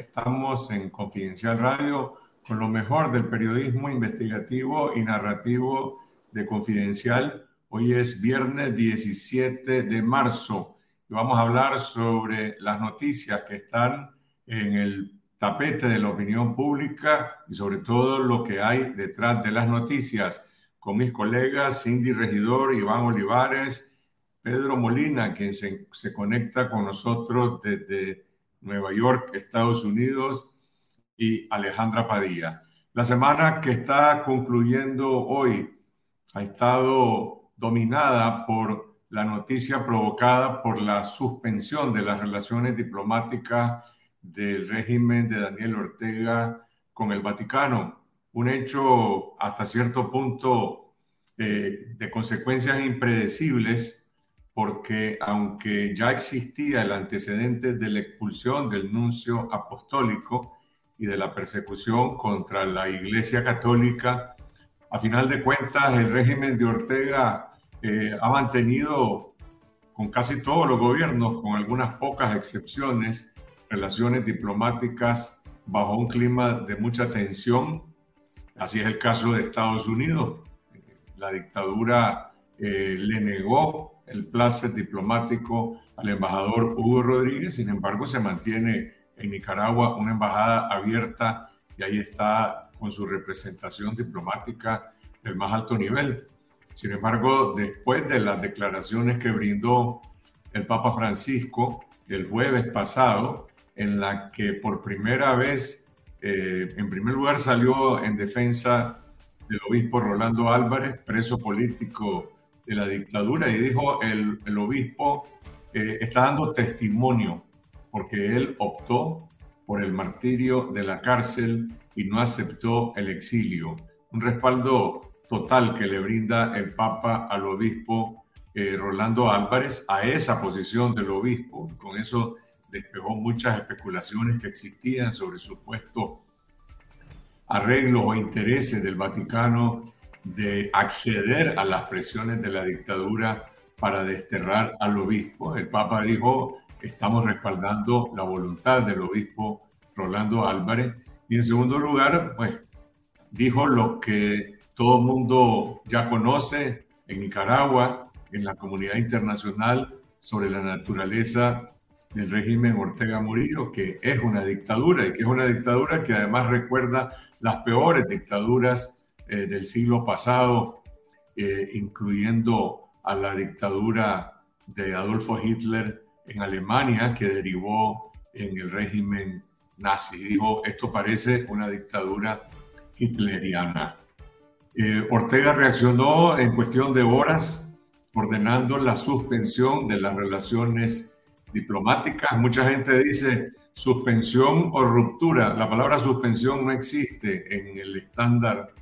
Estamos en Confidencial Radio con lo mejor del periodismo investigativo y narrativo de Confidencial. Hoy es viernes 17 de marzo y vamos a hablar sobre las noticias que están en el tapete de la opinión pública y sobre todo lo que hay detrás de las noticias con mis colegas Cindy Regidor, Iván Olivares, Pedro Molina, quien se, se conecta con nosotros desde Nueva York, Estados Unidos, y Alejandra Padilla. La semana que está concluyendo hoy ha estado dominada por la noticia provocada por la suspensión de las relaciones diplomáticas del régimen de Daniel Ortega con el Vaticano. Un hecho hasta cierto punto eh, de consecuencias impredecibles porque aunque ya existía el antecedente de la expulsión del nuncio apostólico y de la persecución contra la Iglesia Católica, a final de cuentas el régimen de Ortega eh, ha mantenido con casi todos los gobiernos, con algunas pocas excepciones, relaciones diplomáticas bajo un clima de mucha tensión. Así es el caso de Estados Unidos. La dictadura eh, le negó el placer diplomático al embajador Hugo Rodríguez, sin embargo se mantiene en Nicaragua una embajada abierta y ahí está con su representación diplomática del más alto nivel. Sin embargo, después de las declaraciones que brindó el Papa Francisco el jueves pasado, en la que por primera vez, eh, en primer lugar, salió en defensa del obispo Rolando Álvarez, preso político de la dictadura y dijo el, el obispo eh, está dando testimonio porque él optó por el martirio de la cárcel y no aceptó el exilio. Un respaldo total que le brinda el Papa al obispo eh, Rolando Álvarez a esa posición del obispo. Con eso despegó muchas especulaciones que existían sobre supuestos arreglos o intereses del Vaticano de acceder a las presiones de la dictadura para desterrar al obispo. El Papa dijo, estamos respaldando la voluntad del obispo Rolando Álvarez. Y en segundo lugar, pues dijo lo que todo el mundo ya conoce en Nicaragua, en la comunidad internacional, sobre la naturaleza del régimen Ortega Murillo, que es una dictadura y que es una dictadura que además recuerda las peores dictaduras eh, del siglo pasado, eh, incluyendo a la dictadura de Adolfo Hitler en Alemania, que derivó en el régimen nazi. Dijo, esto parece una dictadura hitleriana. Eh, Ortega reaccionó en cuestión de horas, ordenando la suspensión de las relaciones diplomáticas. Mucha gente dice suspensión o ruptura. La palabra suspensión no existe en el estándar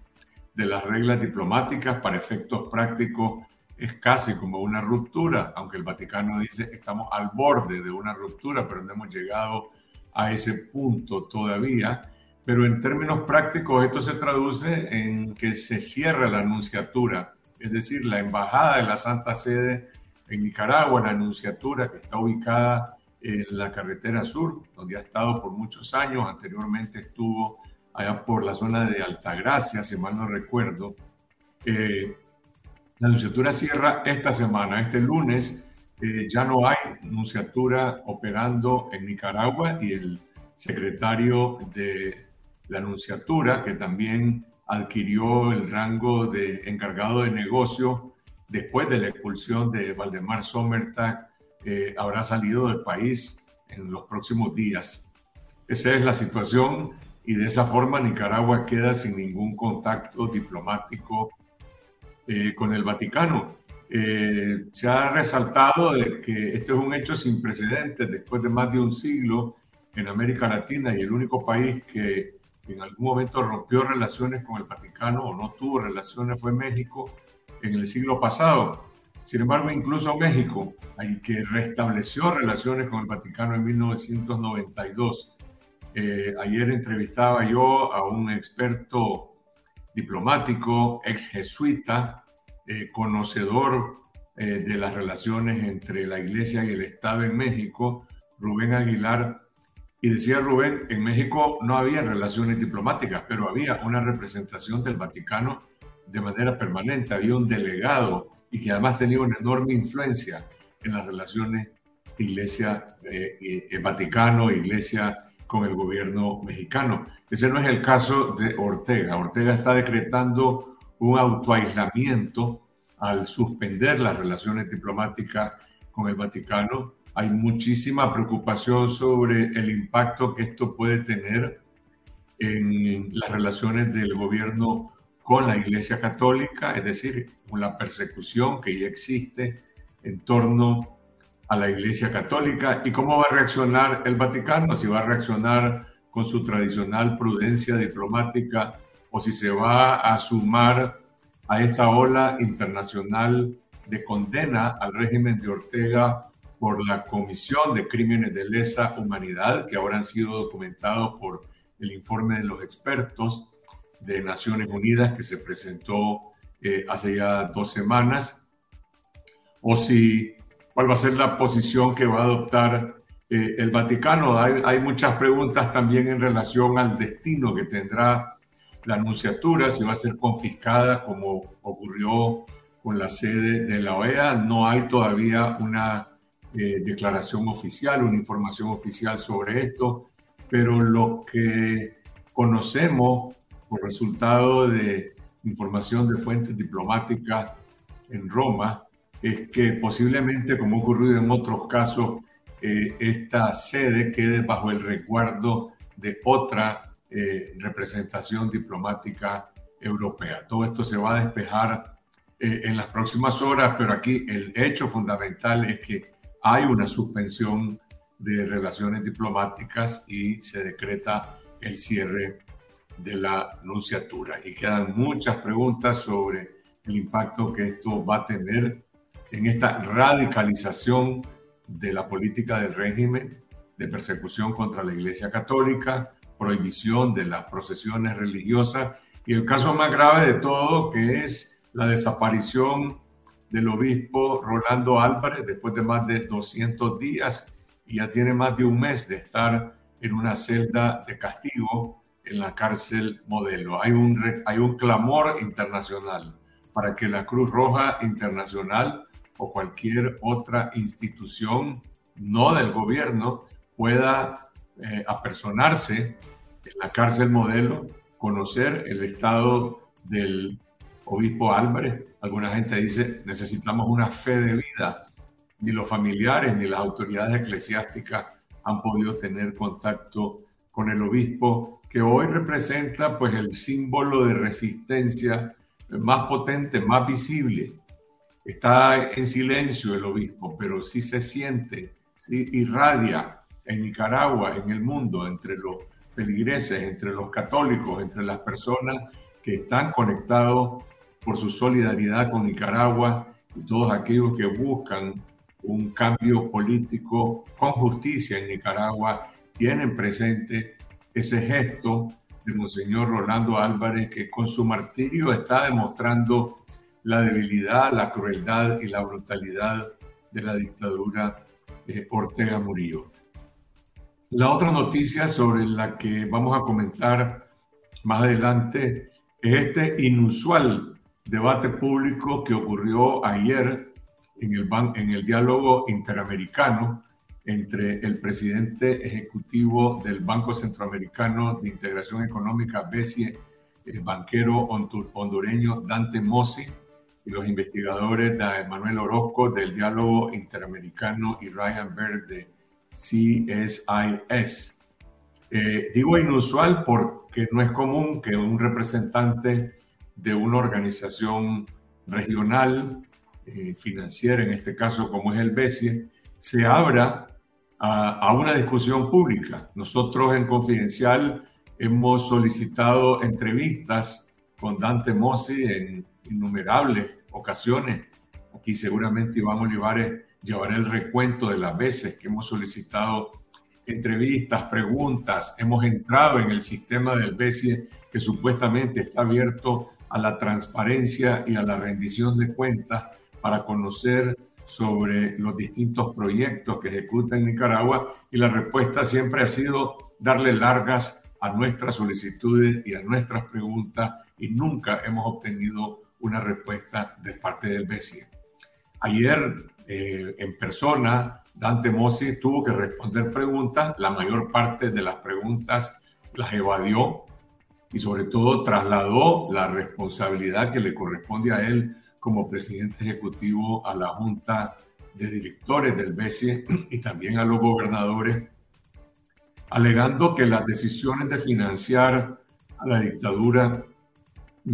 de las reglas diplomáticas para efectos prácticos es casi como una ruptura, aunque el Vaticano dice estamos al borde de una ruptura, pero no hemos llegado a ese punto todavía. Pero en términos prácticos esto se traduce en que se cierra la anunciatura, es decir, la embajada de la Santa Sede en Nicaragua, la anunciatura que está ubicada en la carretera sur, donde ha estado por muchos años, anteriormente estuvo allá por la zona de Altagracia, si mal no recuerdo. Eh, la nunciatura cierra esta semana, este lunes. Eh, ya no hay nunciatura operando en Nicaragua y el secretario de la nunciatura, que también adquirió el rango de encargado de negocio después de la expulsión de Valdemar Sommertag, eh, habrá salido del país en los próximos días. Esa es la situación y de esa forma Nicaragua queda sin ningún contacto diplomático eh, con el Vaticano. Eh, se ha resaltado de que este es un hecho sin precedentes después de más de un siglo en América Latina y el único país que en algún momento rompió relaciones con el Vaticano o no tuvo relaciones fue México en el siglo pasado. Sin embargo, incluso México, que restableció relaciones con el Vaticano en 1992, eh, ayer entrevistaba yo a un experto diplomático, ex jesuita, eh, conocedor eh, de las relaciones entre la Iglesia y el Estado en México, Rubén Aguilar, Y decía Rubén, en México no había relaciones diplomáticas, pero había una representación del Vaticano de manera permanente, había un delegado y que además tenía una enorme influencia en las relaciones Iglesia eh, eh, Vaticano, Iglesia con el gobierno mexicano. Ese no es el caso de Ortega. Ortega está decretando un autoaislamiento al suspender las relaciones diplomáticas con el Vaticano. Hay muchísima preocupación sobre el impacto que esto puede tener en las relaciones del gobierno con la Iglesia Católica, es decir, con la persecución que ya existe en torno a la Iglesia Católica y cómo va a reaccionar el Vaticano, si va a reaccionar con su tradicional prudencia diplomática o si se va a sumar a esta ola internacional de condena al régimen de Ortega por la Comisión de Crímenes de Lesa Humanidad, que ahora han sido documentados por el informe de los expertos de Naciones Unidas que se presentó eh, hace ya dos semanas, o si cuál va a ser la posición que va a adoptar eh, el Vaticano. Hay, hay, muchas preguntas también en relación al destino que tendrá la anunciatura, si va a ser confiscada como ocurrió con la sede de la OEA. No hay todavía una eh, declaración oficial, una información oficial sobre esto, pero lo que conocemos por resultado de información de fuentes diplomáticas en Roma es que posiblemente, como ha ocurrido en otros casos, eh, esta sede quede bajo el recuerdo de otra eh, representación diplomática europea. Todo esto se va a despejar eh, en las próximas horas, pero aquí el hecho fundamental es que hay una suspensión de relaciones diplomáticas y se decreta el cierre de la nunciatura. Y quedan muchas preguntas sobre el impacto que esto va a tener en esta radicalización de la política del régimen de persecución contra la Iglesia Católica, prohibición de las procesiones religiosas y el caso más grave de todo que es la desaparición del obispo Rolando Álvarez después de más de 200 días y ya tiene más de un mes de estar en una celda de castigo en la cárcel modelo. Hay un, hay un clamor internacional para que la Cruz Roja Internacional o cualquier otra institución no del gobierno pueda eh, apersonarse en la cárcel modelo, conocer el estado del obispo Álvarez. Alguna gente dice, necesitamos una fe de vida. Ni los familiares ni las autoridades eclesiásticas han podido tener contacto con el obispo, que hoy representa pues el símbolo de resistencia más potente, más visible Está en silencio el obispo, pero sí se siente, sí irradia en Nicaragua, en el mundo, entre los feligreses, entre los católicos, entre las personas que están conectados por su solidaridad con Nicaragua y todos aquellos que buscan un cambio político con justicia en Nicaragua, tienen presente ese gesto de Monseñor Rolando Álvarez que con su martirio está demostrando la debilidad, la crueldad y la brutalidad de la dictadura de Ortega Murillo. La otra noticia sobre la que vamos a comentar más adelante es este inusual debate público que ocurrió ayer en el, en el diálogo interamericano entre el presidente ejecutivo del Banco Centroamericano de Integración Económica, BESIE, el banquero hondureño Dante Mossi, y los investigadores de Manuel Orozco del Diálogo Interamericano y Ryan Berg de CSIS. Eh, digo inusual porque no es común que un representante de una organización regional, eh, financiera, en este caso como es el BESIE, se abra a, a, una discusión pública. Nosotros en Confidencial hemos solicitado entrevistas con Dante Mossi en innumerables ocasiones. Aquí seguramente Iván Olivares llevará el recuento de las veces que hemos solicitado entrevistas, preguntas, hemos entrado en el sistema del BESIE que supuestamente está abierto a la transparencia y a la rendición de cuentas para conocer sobre los distintos proyectos que ejecuta en Nicaragua y la respuesta siempre ha sido darle largas a nuestras solicitudes y a nuestras preguntas y nunca hemos obtenido una respuesta de parte del BCE. Ayer eh, en persona, Dante Mossi tuvo que responder preguntas, la mayor parte de las preguntas las evadió y sobre todo trasladó la responsabilidad que le corresponde a él como presidente ejecutivo a la Junta de Directores del BCE y también a los gobernadores, alegando que las decisiones de financiar a la dictadura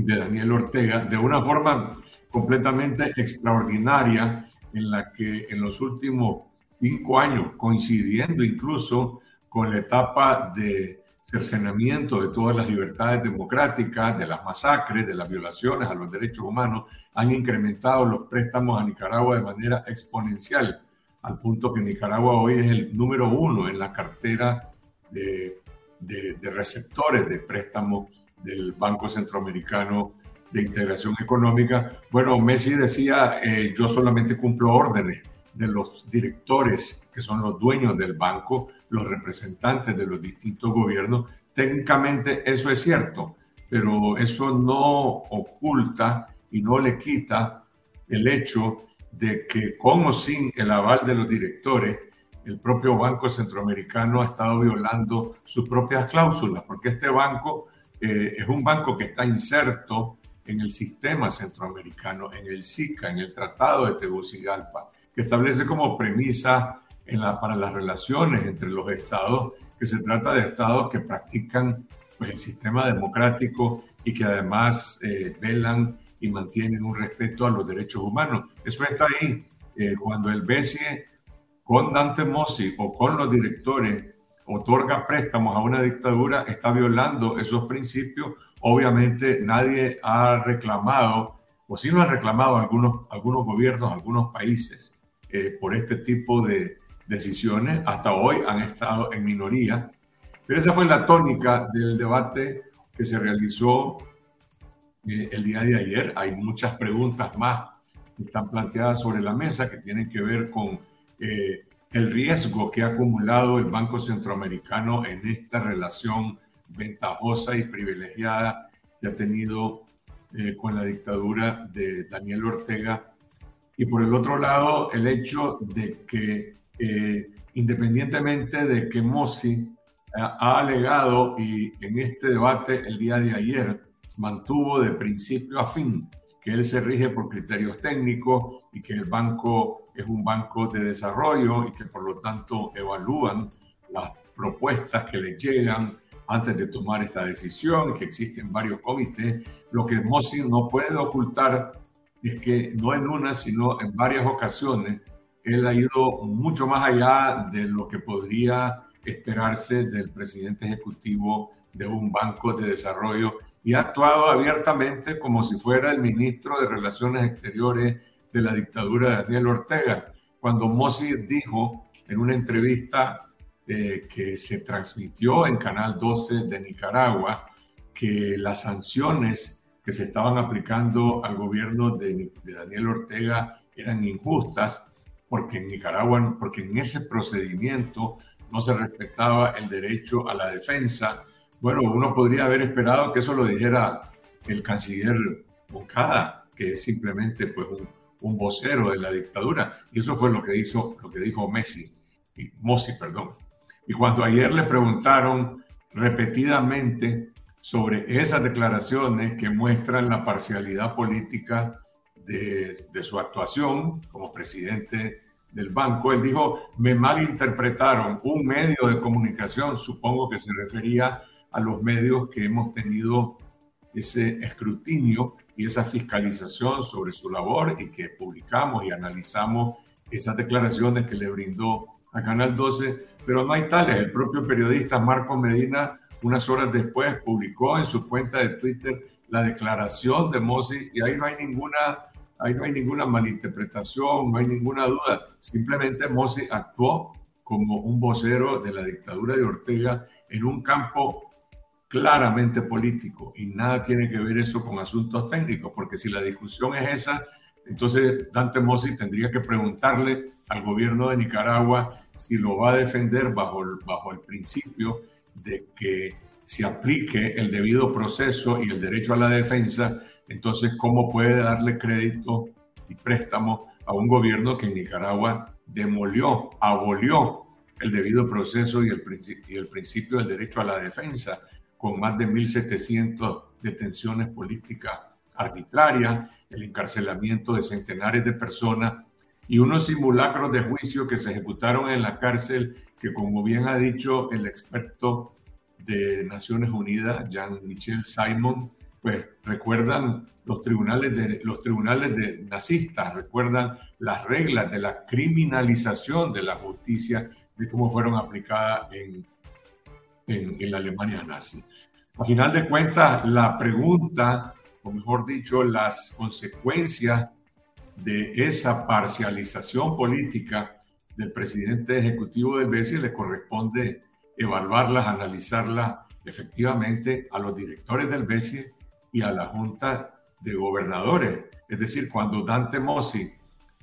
de Daniel Ortega de una forma completamente extraordinaria en la que en los últimos cinco años, coincidiendo incluso con la etapa de cercenamiento de todas las libertades democráticas, de las masacres, de las violaciones a los derechos humanos, han incrementado los préstamos a Nicaragua de manera exponencial, al punto que Nicaragua hoy es el número uno en la cartera de, receptores de préstamos del Banco Centroamericano de Integración Económica. Bueno, Messi decía, eh, yo solamente cumplo órdenes de los directores, que son los dueños del banco, los representantes de los distintos gobiernos. Técnicamente eso es cierto, pero eso no oculta y no le quita el hecho de que con o sin el aval de los directores, el propio Banco Centroamericano ha estado violando sus propias cláusulas, porque este banco eh, es un banco que está inserto en el sistema centroamericano, en el SICA, en el Tratado de Tegucigalpa que establece como premisa para las relaciones entre los estados que se trata de estados que practican pues, el sistema democrático y que además eh, velan y mantienen un respeto a los derechos humanos. Eso está ahí. Eh, cuando el BCE con Dante Mossi o con los directores otorga préstamos a una dictadura, está violando esos principios. Obviamente nadie ha reclamado, o sí lo han reclamado algunos, algunos gobiernos, algunos países, eh, por este tipo de decisiones. Hasta hoy han estado en minoría. Pero esa fue la tónica del debate que se realizó eh, el día de ayer. Hay muchas preguntas más que están planteadas sobre la mesa que tienen que ver con eh, el riesgo que ha acumulado el Banco Centroamericano en esta relación ventajosa y privilegiada que ha tenido con la dictadura de Daniel Ortega. Y por el otro lado el hecho de que eh, independientemente de que Mossi ha, alegado y en este debate el día de ayer mantuvo de principio a fin que él se rige por criterios técnicos y que el banco es un banco de desarrollo y que por lo tanto evalúan las propuestas que le llegan antes de tomar esta decisión, que existen varios comités. Lo que Mossi no puede ocultar es que no en una, sino en varias ocasiones, él ha ido mucho más allá de lo que podría esperarse del presidente ejecutivo de un banco de desarrollo y ha actuado abiertamente como si fuera el ministro de Relaciones Exteriores de la dictadura de Daniel Ortega. Cuando Mossi dijo en una entrevista eh, que se transmitió en Canal 12 de Nicaragua que las sanciones que se estaban aplicando al gobierno de, Daniel Ortega eran injustas porque en Nicaragua, porque en ese procedimiento no se respetaba el derecho a la defensa. Bueno, uno podría haber esperado que eso lo dijera el canciller Moncada, que es simplemente pues, un, un, vocero de la dictadura. Y eso fue lo que, hizo, lo que dijo Messi, Mossi, perdón. Y cuando ayer le preguntaron repetidamente sobre esas declaraciones que muestran la parcialidad política de, su actuación como presidente del banco. Él dijo, me malinterpretaron un medio de comunicación, supongo que se refería a los medios que hemos tenido ese escrutinio y esa fiscalización sobre su labor y que publicamos y analizamos esas declaraciones que le brindó a Canal 12, pero no hay tales. El propio periodista Marco Medina unas horas después publicó en su cuenta de Twitter la declaración de Mossi y ahí no hay ninguna, ahí no hay ninguna malinterpretación, no hay ninguna duda. Simplemente Mossi actuó como un vocero de la dictadura de Ortega en un campo claramente político y nada tiene que ver eso con asuntos técnicos, porque si la discusión es esa, Entonces, Dante Mossi tendría que preguntarle al gobierno de Nicaragua si lo va a defender bajo el, bajo el principio de que se aplique el debido proceso y el derecho a la defensa, entonces, ¿cómo puede darle crédito y préstamo a un gobierno que en Nicaragua demolió, abolió el debido proceso y el, y el principio del derecho a la defensa, con más de 1.700 detenciones políticas arbitrarias, el encarcelamiento de centenares de personas y unos simulacros de juicio que se ejecutaron en la cárcel que, como bien ha dicho el experto de Naciones Unidas, Jean-Michel Simon, pues recuerdan los tribunales de los tribunales de nazistas, recuerdan las reglas de la criminalización de la justicia, de cómo fueron aplicadas en, en, en la Alemania nazi. A final de cuentas, la pregunta, o mejor dicho, las consecuencias de esa parcialización política del presidente ejecutivo del BESI le corresponde evaluarlas, analizarlas efectivamente a los directores del BESI y a la Junta de Gobernadores. Es decir, cuando Dante Mossi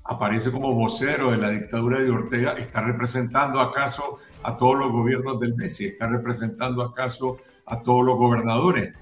aparece como vocero de la dictadura de Ortega, ¿está representando acaso a todos los gobiernos del BESI? ¿Está representando acaso a todos los gobernadores?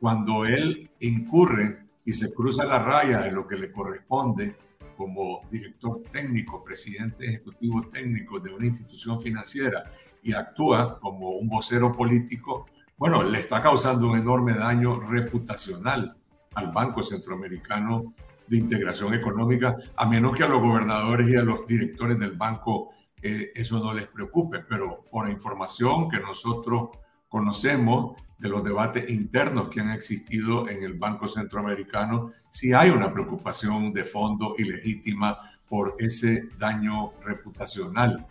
Cuando él incurre y se cruza la raya de lo que le corresponde como director técnico, presidente ejecutivo técnico de una institución financiera y actúa como un vocero político, bueno, le está causando un enorme daño reputacional al Banco Centroamericano de Integración Económica, a menos que a los gobernadores y a los directores del banco eh, eso no les preocupe, pero por información que nosotros conocemos de los debates internos que han existido en el Banco Centroamericano, sí hay una preocupación de fondo y legítima por ese daño reputacional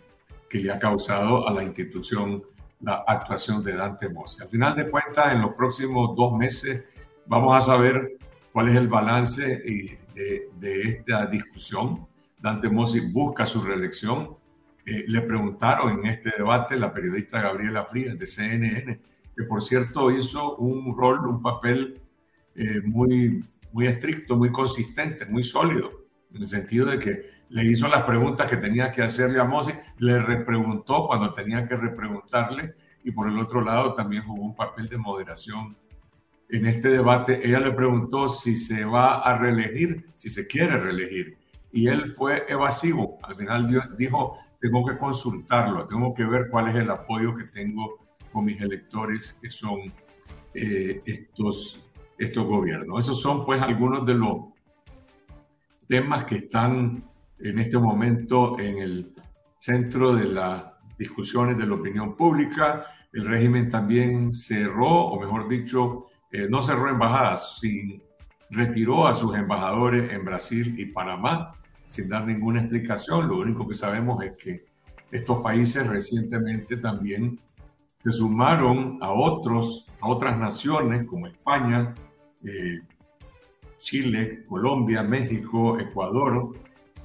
que le ha causado a la institución la actuación de Dante Mossi. Al final de cuentas, en los próximos dos meses vamos a saber cuál es el balance de, de esta discusión. Dante Mossi busca su reelección. Eh, le preguntaron en este debate la periodista Gabriela Frías de CNN, que por cierto hizo un rol, un papel eh, muy, muy estricto, muy consistente, muy sólido, en el sentido de que le hizo las preguntas que tenía que hacerle a Mossi, le repreguntó cuando tenía que repreguntarle y por el otro lado también jugó un papel de moderación en este debate. Ella le preguntó si se va a reelegir, si se quiere reelegir y él fue evasivo. Al final dijo, tengo que consultarlo, tengo que ver cuál es el apoyo que tengo con mis electores que son eh, estos, estos gobiernos. Esos son pues algunos de los temas que están en este momento en el centro de las discusiones de la opinión pública. El régimen también cerró, o mejor dicho, eh, no cerró embajadas, sin, retiró a sus embajadores en Brasil y Panamá sin dar ninguna explicación. Lo único que sabemos es que estos países recientemente también se sumaron a otros, a otras naciones como España, eh, Chile, Colombia, México, Ecuador,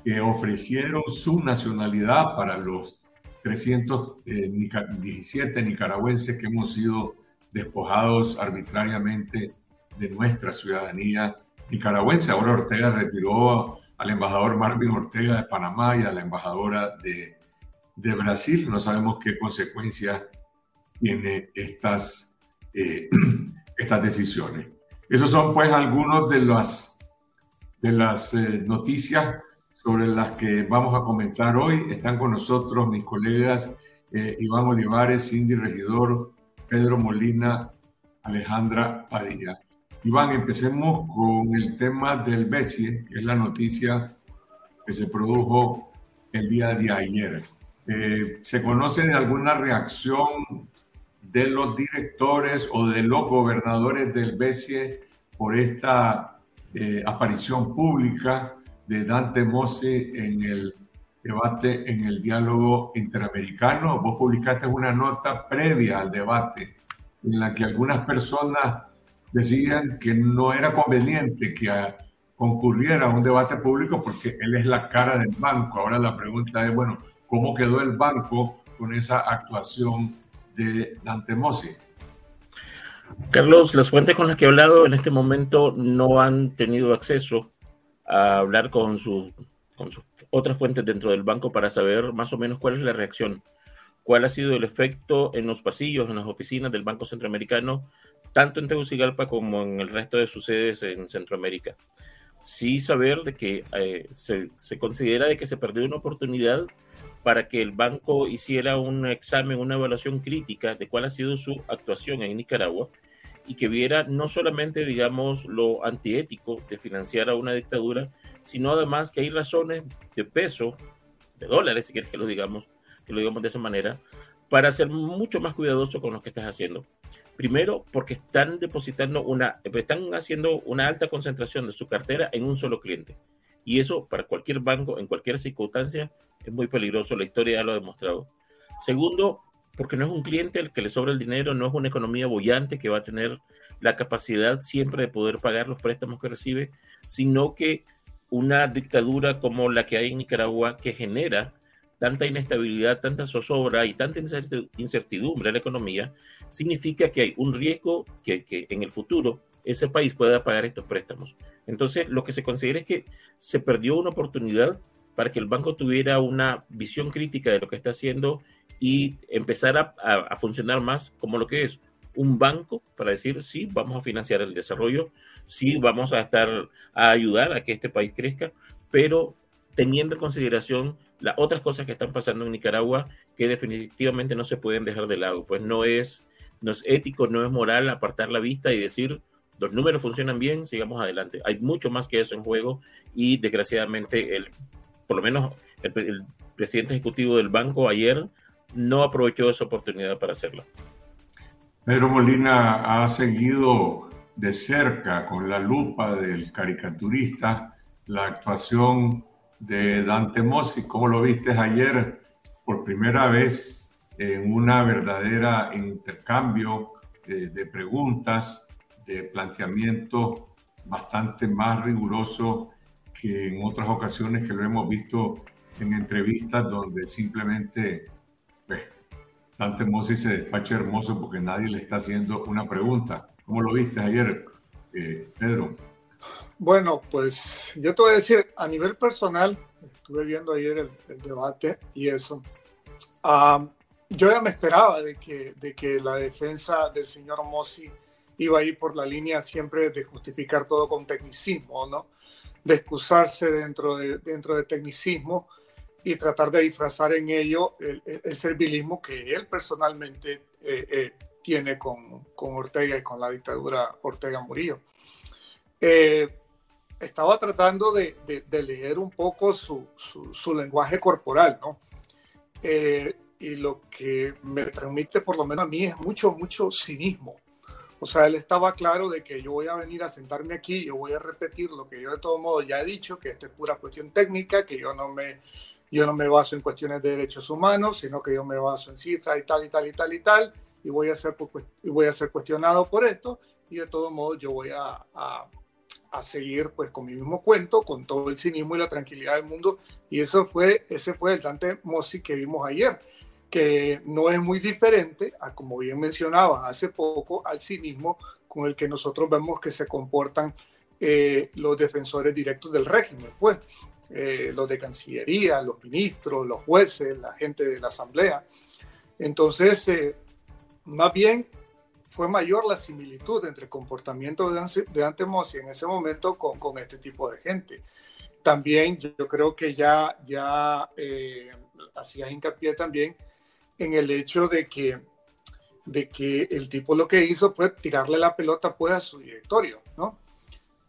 que ofrecieron su nacionalidad para los 317 eh, nicaragüenses que hemos sido despojados arbitrariamente de nuestra ciudadanía nicaragüense. Ahora Ortega retiró al embajador Marvin Ortega de Panamá y a la embajadora de, Brasil. No sabemos qué consecuencias tiene estas, eh, estas decisiones. Esos son pues algunos de las, de las eh, noticias sobre las que vamos a comentar hoy. Están con nosotros mis colegas eh, Iván Olivares, Cindy Regidor, Pedro Molina, Alejandra Padilla. Iván, empecemos con el tema del BESIE, que es la noticia que se produjo el día de ayer. Eh, ¿Se conoce de alguna reacción de los directores o de los gobernadores del BESIE por esta eh, aparición pública de Dante Mossi en el debate, en el diálogo interamericano. Vos publicaste una nota previa al debate en la que algunas personas decían que no era conveniente que concurriera a un debate público porque él es la cara del banco. Ahora la pregunta es, bueno, ¿cómo quedó el banco con esa actuación de Dante Mossi? Carlos, las fuentes con las que he hablado en este momento no han tenido acceso a hablar con sus, con sus otras fuentes dentro del banco para saber más o menos cuál es la reacción, cuál ha sido el efecto en los pasillos, en las oficinas del Banco Centroamericano, tanto en Tegucigalpa como en el resto de sus sedes en Centroamérica. Sí saber de que eh, se, se considera de que se perdió una oportunidad para que el banco hiciera un examen, una evaluación crítica de cuál ha sido su actuación en Nicaragua y que viera no solamente, digamos, lo antiético de financiar a una dictadura, sino además que hay razones de peso, de dólares, si quieres que lo digamos, que lo digamos de esa manera, para ser mucho más cuidadoso con lo que estás haciendo. Primero, porque están depositando una, están haciendo una alta concentración de su cartera en un solo cliente. Y eso para cualquier banco, en cualquier circunstancia, es muy peligroso. La historia ya lo ha demostrado. Segundo, porque no es un cliente al que le sobra el dinero, no es una economía bollante que va a tener la capacidad siempre de poder pagar los préstamos que recibe, sino que una dictadura como la que hay en Nicaragua que genera tanta inestabilidad, tanta zozobra y tanta incertidumbre en la economía, significa que hay un riesgo que, en el futuro ese país pueda pagar estos préstamos. Entonces, lo que se considera es que se perdió una oportunidad para que el banco tuviera una visión crítica de lo que está haciendo y empezara a, funcionar más como lo que es un banco para decir, sí, vamos a financiar el desarrollo, sí, vamos a estar a ayudar a que este país crezca, pero teniendo en consideración las otras cosas que están pasando en Nicaragua que definitivamente no se pueden dejar de lado, pues no es, no es ético, no es moral apartar la vista y decir, los números funcionan bien, sigamos adelante. Hay mucho más que eso en juego y desgraciadamente, el, por lo menos el, presidente ejecutivo del banco ayer no aprovechó esa oportunidad para hacerlo. Pedro Molina ha seguido de cerca con la lupa del caricaturista la actuación de Dante Mossi. ¿Cómo lo viste ayer por primera vez en una verdadera intercambio de, de preguntas de planteamiento bastante más riguroso que en otras ocasiones que lo hemos visto en entrevistas donde simplemente pues, Dante Mossi se despacha hermoso porque nadie le está haciendo una pregunta. ¿Cómo lo viste ayer, eh, Pedro? Bueno, pues yo te voy a decir, a nivel personal, estuve viendo ayer el, debate y eso, ah, yo ya me esperaba de que, de que la defensa del señor Mossi iba a ir por la línea siempre de justificar todo con tecnicismo, ¿no? De excusarse dentro de, dentro de tecnicismo y tratar de disfrazar en ello el, servilismo que él personalmente eh, eh, tiene con, con, Ortega y con la dictadura Ortega Murillo. Eh, estaba tratando de, de, leer un poco su, su, su lenguaje corporal, ¿no? y lo que me transmite, por lo menos a mí, es mucho, mucho cinismo. O sea, él estaba claro de que yo voy a venir a sentarme aquí, yo voy a repetir lo que yo de todo modo ya he dicho, que esto es pura cuestión técnica, que yo no me, yo no me baso en cuestiones de derechos humanos, sino que yo me baso en cifras y tal y tal y tal y tal, y voy a ser, y voy a ser cuestionado por esto, y de todo modo yo voy a, a, a seguir pues con mi mismo cuento, con todo el cinismo y la tranquilidad del mundo, y eso fue, ese fue el Dante Mossi que vimos ayer que no es muy diferente a, como bien mencionaba hace poco, al cinismo con el que nosotros vemos que se comportan eh, los defensores directos del régimen, pues eh, los de Cancillería, los ministros, los jueces, la gente de la Asamblea. Entonces, eh, más bien fue mayor la similitud entre el comportamiento de, de Ante en ese momento con, con, este tipo de gente. También yo creo que ya, ya hacía hincapié también en el hecho de que, de que el tipo lo que hizo fue tirarle la pelota pues a su directorio, ¿no?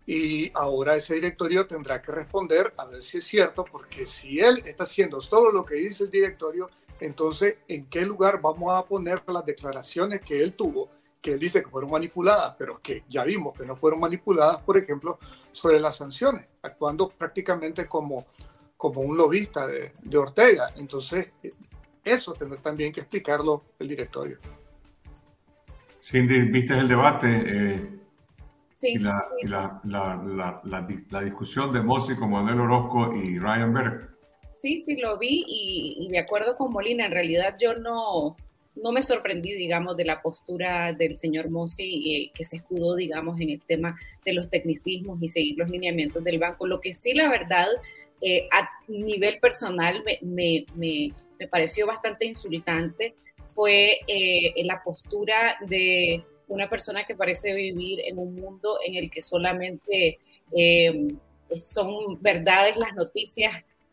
Y ahora ese directorio tendrá que responder a ver si es cierto, porque si él está haciendo todo lo que dice el directorio, entonces, ¿en qué lugar vamos a poner las declaraciones que él tuvo, que él dice que fueron manipuladas, pero que ya vimos que no fueron manipuladas, por ejemplo, sobre las sanciones, actuando prácticamente como, como un lobista de, de Ortega? Entonces, eso tendrá también que explicarlo el directorio. Cindy, ¿viste el debate? Eh, sí, y, la, la, la, discusión de Mossi con Manuel Orozco y Ryan Berg. Sí, sí, lo vi y, de acuerdo con Molina, en realidad yo no, no me sorprendí, digamos, de la postura del señor Mossi, eh, que se escudó, digamos, en el tema de los tecnicismos y seguir los lineamientos del banco. Lo que sí, la verdad, eh, a nivel personal me, me, me, pareció bastante insultante fue eh, la postura de una persona que parece vivir en un mundo en el que solamente son verdades las noticias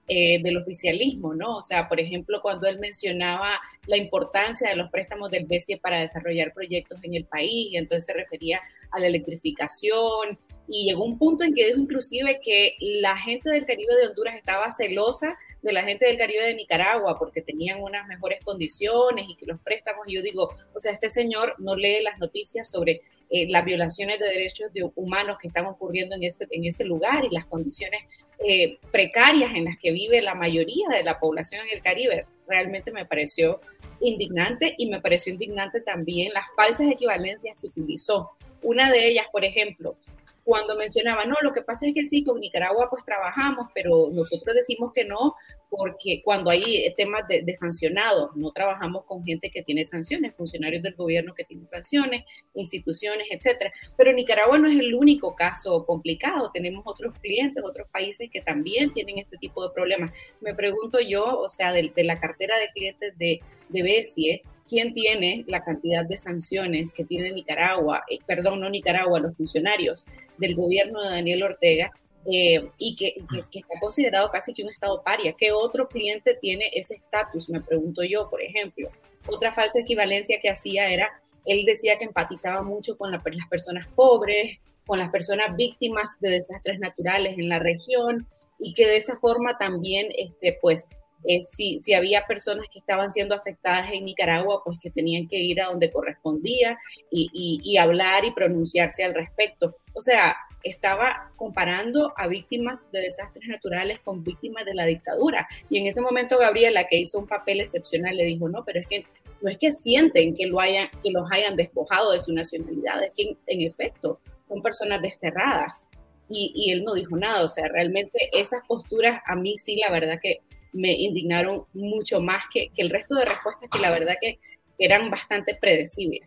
eh, del oficialismo, ¿no? O sea, por ejemplo, cuando él mencionaba la importancia de los préstamos del BCE para desarrollar proyectos en el país, entonces se refería a la electrificación, y llegó un punto en que dijo inclusive que la gente del Caribe de Honduras estaba celosa de la gente del Caribe de Nicaragua porque tenían unas mejores condiciones y que los préstamos, yo digo, o sea, este señor no lee las noticias sobre eh, las violaciones de derechos humanos que están ocurriendo en ese, en ese lugar y las condiciones eh, precarias en las que vive la mayoría de la población en el Caribe. Realmente me pareció indignante y me pareció indignante también las falsas equivalencias que utilizó. Una de ellas, por ejemplo, cuando mencionaba, no, lo que pasa es que sí, con Nicaragua pues trabajamos, pero nosotros decimos que no, porque cuando hay temas de, sancionados, no trabajamos con gente que tiene sanciones, funcionarios del gobierno que tienen sanciones, instituciones, etcétera. Pero Nicaragua no es el único caso complicado, tenemos otros clientes, otros países que también tienen este tipo de problemas. Me pregunto yo, o sea, de, de la cartera de clientes de, de BESIE, quién tiene la cantidad de sanciones que tiene Nicaragua, eh, perdón, no Nicaragua, los funcionarios del gobierno de Daniel Ortega eh, y que, que, está considerado casi que un estado paria. ¿Qué otro cliente tiene ese estatus? Me pregunto yo, por ejemplo. Otra falsa equivalencia que hacía era, él decía que empatizaba mucho con las personas pobres, con las personas víctimas de desastres naturales en la región y que de esa forma también, este, pues, eh, si, si, había personas que estaban siendo afectadas en Nicaragua, pues que tenían que ir a donde correspondía y, y, hablar y pronunciarse al respecto. O sea, estaba comparando a víctimas de desastres naturales con víctimas de la dictadura. Y en ese momento Gabriela, que hizo un papel excepcional, le dijo, no, pero es que no es que sienten que, lo hayan, que los hayan despojado de su nacionalidad, es que en, efecto son personas desterradas. Y, y él no dijo nada, o sea, realmente esas posturas a mí sí, la verdad que me indignaron mucho más que, que el resto de respuestas que la verdad que eran bastante predecibles.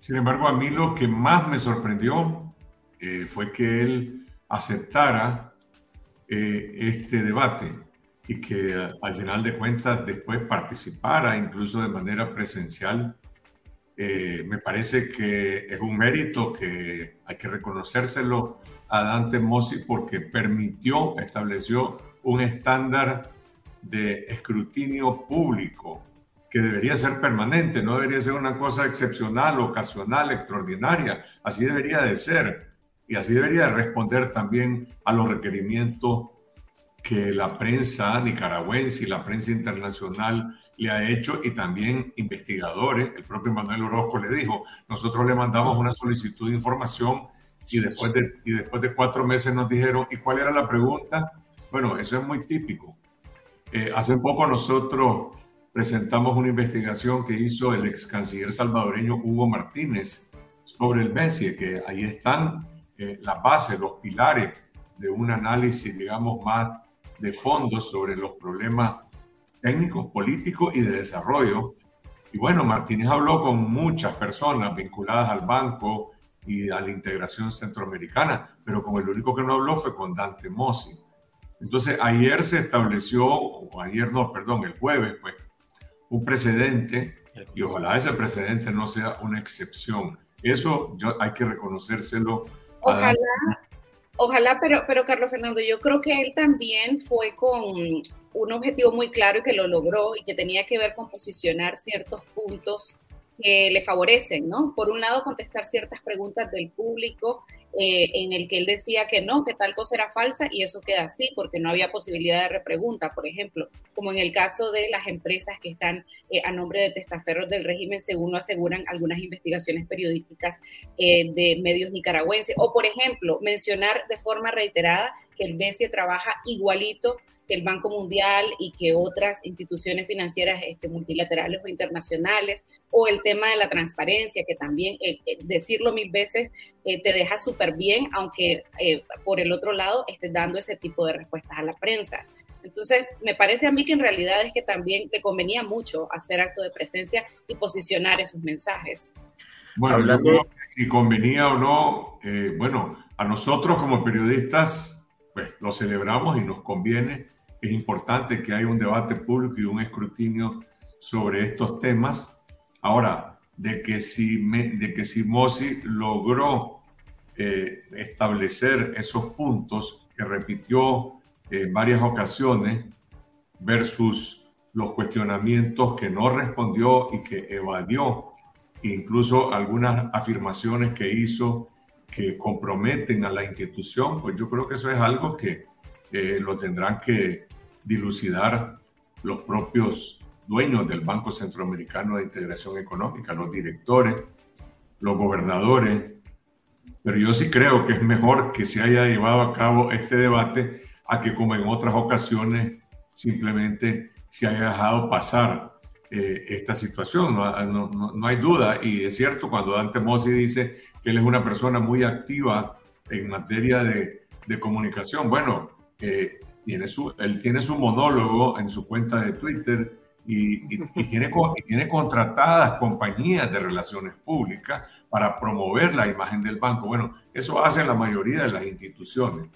Sin embargo, a mí lo que más me sorprendió eh, fue que él aceptara eh, este debate y que al final de cuentas después participara incluso de manera presencial. Eh, me parece que es un mérito que hay que reconocérselo a Dante Mossi porque permitió, estableció un estándar de escrutinio público que debería ser permanente, no debería ser una cosa excepcional, ocasional, extraordinaria. Así debería de ser. Y así debería de responder también a los requerimientos que la prensa nicaragüense y la prensa internacional le ha hecho y también investigadores. El propio Manuel Orozco le dijo, nosotros le mandamos una solicitud de información y después de, y después de cuatro meses nos dijeron, ¿y cuál era la pregunta? Bueno, eso es muy típico. Eh, hace poco nosotros presentamos una investigación que hizo el ex canciller salvadoreño Hugo Martínez sobre el BESIE, que ahí están eh, las bases, los pilares de un análisis, digamos, más de fondo sobre los problemas técnicos, políticos y de desarrollo. Y bueno, Martínez habló con muchas personas vinculadas al banco y a la integración centroamericana, pero con el único que no habló fue con Dante Mossi. Entonces, ayer se estableció, o ayer no, perdón, el jueves, pues, un precedente, y ojalá ese precedente no sea una excepción. Eso hay que reconocérselo. Ojalá, ojalá, pero, pero Carlos Fernando, yo creo que él también fue con un objetivo muy claro y que lo logró y que tenía que ver con posicionar ciertos puntos le favorecen, ¿no? Por un lado, contestar ciertas preguntas del público eh, en el que él decía que no, que tal cosa era falsa y eso queda así porque no había posibilidad de repregunta, por ejemplo, como en el caso de las empresas que están eh, a nombre de testaferros del régimen, según lo aseguran algunas investigaciones periodísticas eh, de medios nicaragüenses, o por ejemplo, mencionar de forma reiterada que el BCE trabaja igualito que el Banco Mundial y que otras instituciones financieras este, multilaterales o internacionales, o el tema de la transparencia, que también eh, eh, decirlo mil veces eh, te deja súper bien, aunque por el otro lado estés dando ese tipo de respuestas a la prensa. Entonces, me parece a mí que en realidad es que también le convenía mucho hacer acto de presencia y posicionar esos mensajes. Bueno, Hablando... si convenía o no, eh, bueno, a nosotros como periodistas, pues lo celebramos y nos conviene. Es importante que haya un debate público y un escrutinio sobre estos temas. Ahora, de que si, de que si Mossi logró eh, establecer esos puntos que repitió en varias ocasiones versus los cuestionamientos que no respondió y que evadió, incluso algunas afirmaciones que hizo que comprometen a la institución, pues yo creo que eso es algo que eh, lo tendrán que dilucidar los propios dueños del Banco Centroamericano de Integración Económica, los directores, los gobernadores. Pero yo sí creo que es mejor que se haya llevado a cabo este debate a que como en otras ocasiones simplemente se haya dejado pasar eh, esta situación. No, no, hay duda, y es cierto cuando Dante Mossi dice que él es una persona muy activa en materia de, de comunicación. Bueno, eh, tiene su, él tiene su monólogo en su cuenta de Twitter y, tiene, tiene contratadas compañías de relaciones públicas para promover la imagen del banco. Bueno, eso hace la mayoría de las instituciones.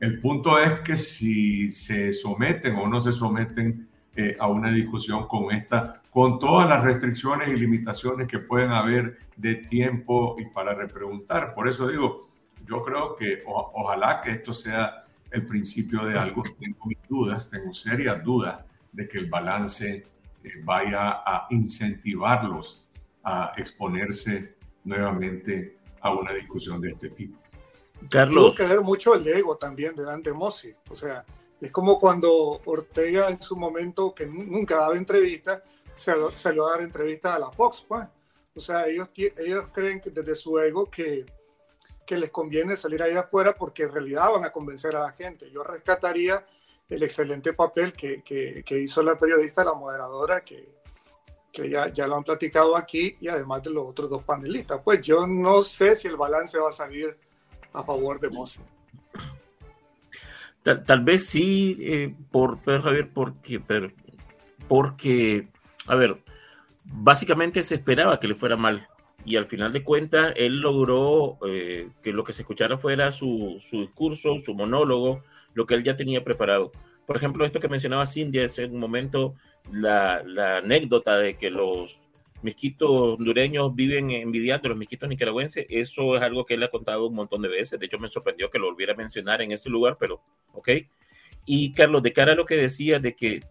El punto es que si se someten o no se someten eh, a una discusión con esta, con todas las restricciones y limitaciones que pueden haber de tiempo y para repreguntar. Por eso digo, yo creo que ojalá que esto sea el principio de algo. Tengo mis dudas, tengo serias dudas de que el balance eh, vaya a incentivarlos a exponerse nuevamente a una discusión de este tipo. Carlos. Tuvo que ver mucho el ego también de Dante Mossi. O sea, es como cuando Ortega en su momento, que nunca daba entrevistas, salió a dar entrevistas a la Fox, pues. O sea, ellos, ellos creen que desde su ego que, que les conviene salir ahí afuera porque en realidad van a convencer a la gente. Yo rescataría el excelente papel que, que, hizo la periodista, la moderadora, que, que ya, ya, lo han platicado aquí, y además de los otros dos panelistas. Pues yo no sé si el balance va a salir a favor de Mossi. Tal, vez sí, eh, por Pedro Javier, porque, porque, a ver, básicamente se esperaba que le fuera mal. Y al final de cuentas, él logró eh, que lo que se escuchara fuera su, su discurso, su monólogo, lo que él ya tenía preparado. Por ejemplo, esto que mencionaba Cindy hace un momento, la, la anécdota de que los misquitos hondureños viven envidiando a los misquitos nicaragüenses, eso es algo que él ha contado un montón de veces. De hecho, me sorprendió que lo volviera a mencionar en ese lugar, pero ok. Y Carlos, de cara a lo que decía de que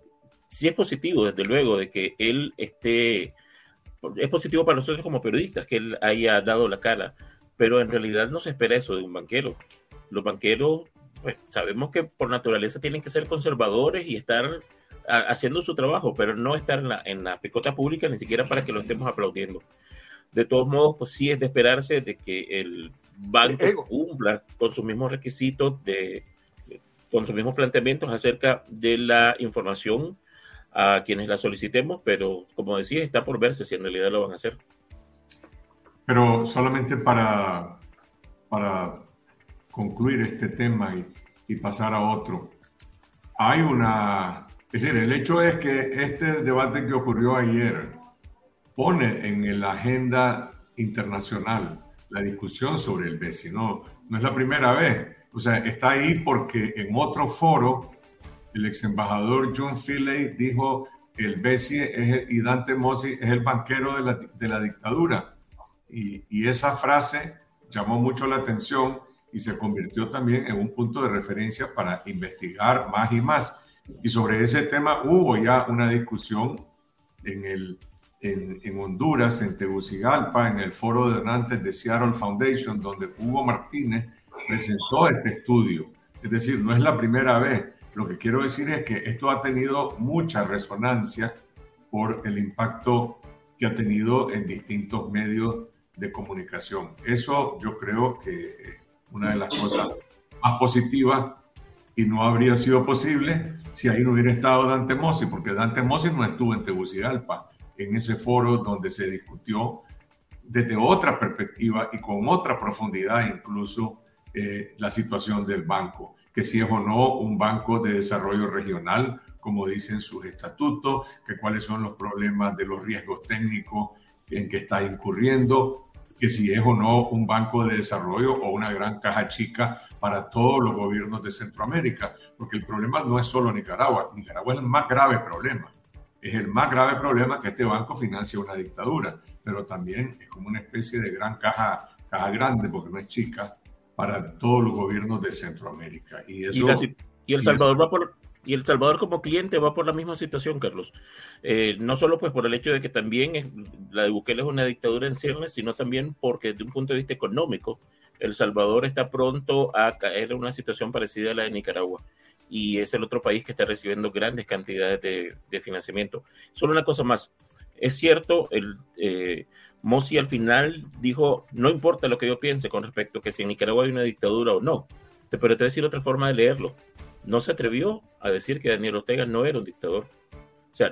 sí es positivo, desde luego, de que él esté, es positivo para nosotros como periodistas que él haya dado la cara, pero en realidad no se espera eso de un banquero. Los banqueros pues, sabemos que por naturaleza tienen que ser conservadores y estar haciendo su trabajo, pero no estar en la, en la picota pública ni siquiera para que lo estemos aplaudiendo. De todos modos, pues sí es de esperarse de que el banco cumpla con sus mismos requisitos, de, con sus mismos planteamientos acerca de la información a quienes la solicitemos, pero como decía, está por verse si en realidad lo van a hacer. Pero solamente para, para concluir este tema y, pasar a otro. Hay una, es decir, el hecho es que este debate que ocurrió ayer pone en la agenda internacional la discusión sobre el BESI. No, no es la primera vez. O sea, está ahí porque en otro foro el ex embajador John Philey dijo el BESI y Dante Mossi es el banquero de la, de la dictadura. Y, y, esa frase llamó mucho la atención y se convirtió también en un punto de referencia para investigar más y más. Y sobre ese tema hubo ya una discusión en, el, en, en Honduras, en Tegucigalpa, en el foro de donantes de Seattle Foundation, donde Hugo Martínez presentó este estudio. Es decir, no es la primera vez. Lo que quiero decir es que esto ha tenido mucha resonancia por el impacto que ha tenido en distintos medios de comunicación. Eso yo creo que una de las cosas más positivas y no habría sido posible si ahí no hubiera estado Dante Mossi, porque Dante Mossi no estuvo en Tegucigalpa, en ese foro donde se discutió desde otra perspectiva y con otra profundidad incluso eh, la situación del banco. Que si es o no un banco de desarrollo regional, como dicen sus estatutos, que cuáles son los problemas de los riesgos técnicos en que está incurriendo, que si es o no un banco de desarrollo o una gran caja chica para todos los gobiernos de Centroamérica, porque el problema no es solo Nicaragua, Nicaragua es el más grave problema. Es el más grave problema que este banco financia una dictadura, pero también es como una especie de gran caja, caja grande, porque no es chica, para todos los gobiernos de Centroamérica. Y, eso, y, El Salvador va por, y El Salvador como cliente va por la misma situación, Carlos. Eh, no solo pues por el hecho de que también la de Bukele es una dictadura en ciernes, sino también porque desde un punto de vista económico, El Salvador está pronto a caer en una situación parecida a la de Nicaragua. Y es el otro país que está recibiendo grandes cantidades de, financiamiento. Solo una cosa más. Es cierto, el, eh, Mossi al final dijo, no importa lo que yo piense con respecto a que si en Nicaragua hay una dictadura o no, pero te voy a decir otra forma de leerlo no se atrevió a decir que Daniel Ortega no era un dictador. O sea,